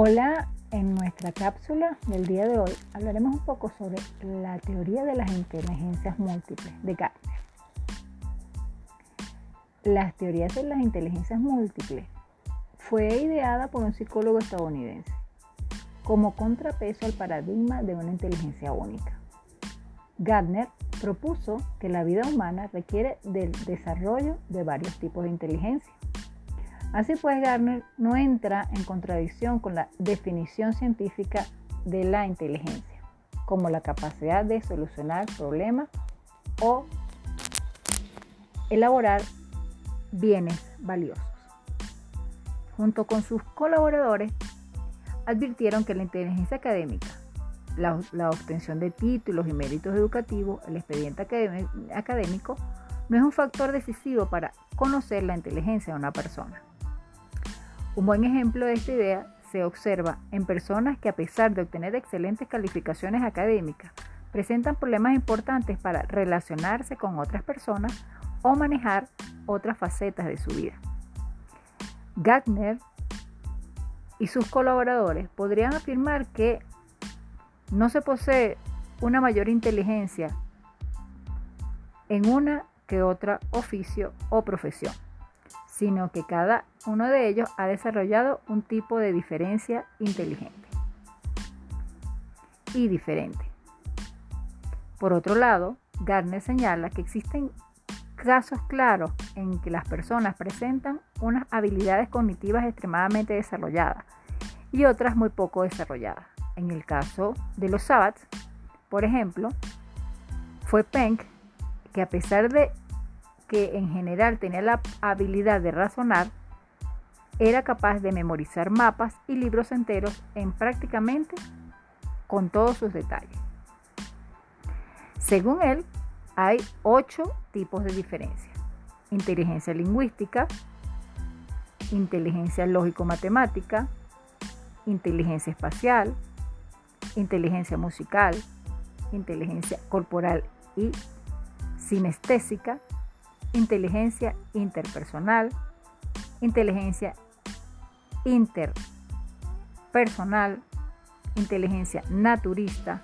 Hola, en nuestra cápsula del día de hoy hablaremos un poco sobre la teoría de las inteligencias múltiples de Gardner. Las teorías de las inteligencias múltiples fue ideada por un psicólogo estadounidense como contrapeso al paradigma de una inteligencia única. Gardner propuso que la vida humana requiere del desarrollo de varios tipos de inteligencia Así pues, Gardner no entra en contradicción con la definición científica de la inteligencia, como la capacidad de solucionar problemas o elaborar bienes valiosos. Junto con sus colaboradores, advirtieron que la inteligencia académica, la, obtención de títulos y méritos educativos, el expediente académico, no es un factor decisivo para conocer la inteligencia de una persona. Un buen ejemplo de esta idea se observa en personas que a pesar de obtener excelentes calificaciones académicas, presentan problemas importantes para relacionarse con otras personas o manejar otras facetas de su vida. Gardner y sus colaboradores podrían afirmar que no se posee una mayor inteligencia en una que otra oficio o profesión sino que cada uno de ellos ha desarrollado un tipo de diferencia inteligente y diferente. Por otro lado, Gardner señala que existen casos claros en que las personas presentan unas habilidades cognitivas extremadamente desarrolladas y otras muy poco desarrolladas. En el caso de los Sabbats, por ejemplo, fue Penck que a pesar de que en general tenía la habilidad de razonar, era capaz de memorizar mapas y libros enteros en prácticamente con todos sus detalles. Según él, hay ocho tipos de diferencia. Inteligencia lingüística, inteligencia lógico-matemática, inteligencia espacial, inteligencia musical, inteligencia corporal y sinestésica, inteligencia interpersonal, inteligencia interpersonal, inteligencia naturista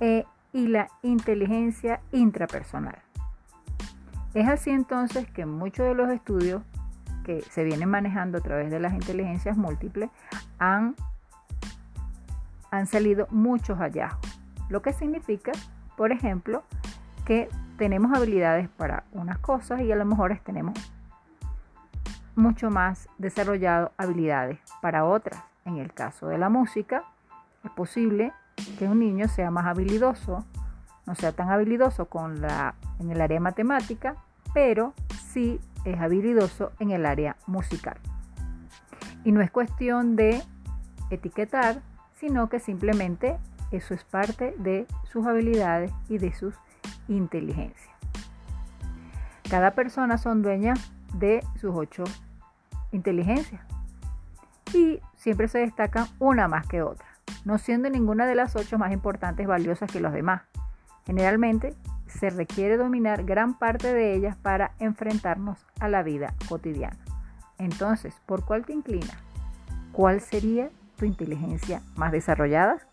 e, y la inteligencia intrapersonal. Es así entonces que muchos de los estudios que se vienen manejando a través de las inteligencias múltiples han, han salido muchos hallazgos, lo que significa, por ejemplo, que tenemos habilidades para unas cosas y a lo mejor tenemos mucho más desarrollado habilidades para otras. En el caso de la música, es posible que un niño sea más habilidoso, no sea tan habilidoso con la, en el área matemática, pero sí es habilidoso en el área musical. Y no es cuestión de etiquetar, sino que simplemente eso es parte de sus habilidades y de sus inteligencia. Cada persona son dueñas de sus ocho inteligencias y siempre se destacan una más que otra, no siendo ninguna de las ocho más importantes valiosas que los demás. Generalmente se requiere dominar gran parte de ellas para enfrentarnos a la vida cotidiana. Entonces, ¿por cuál te inclinas? ¿Cuál sería tu inteligencia más desarrollada?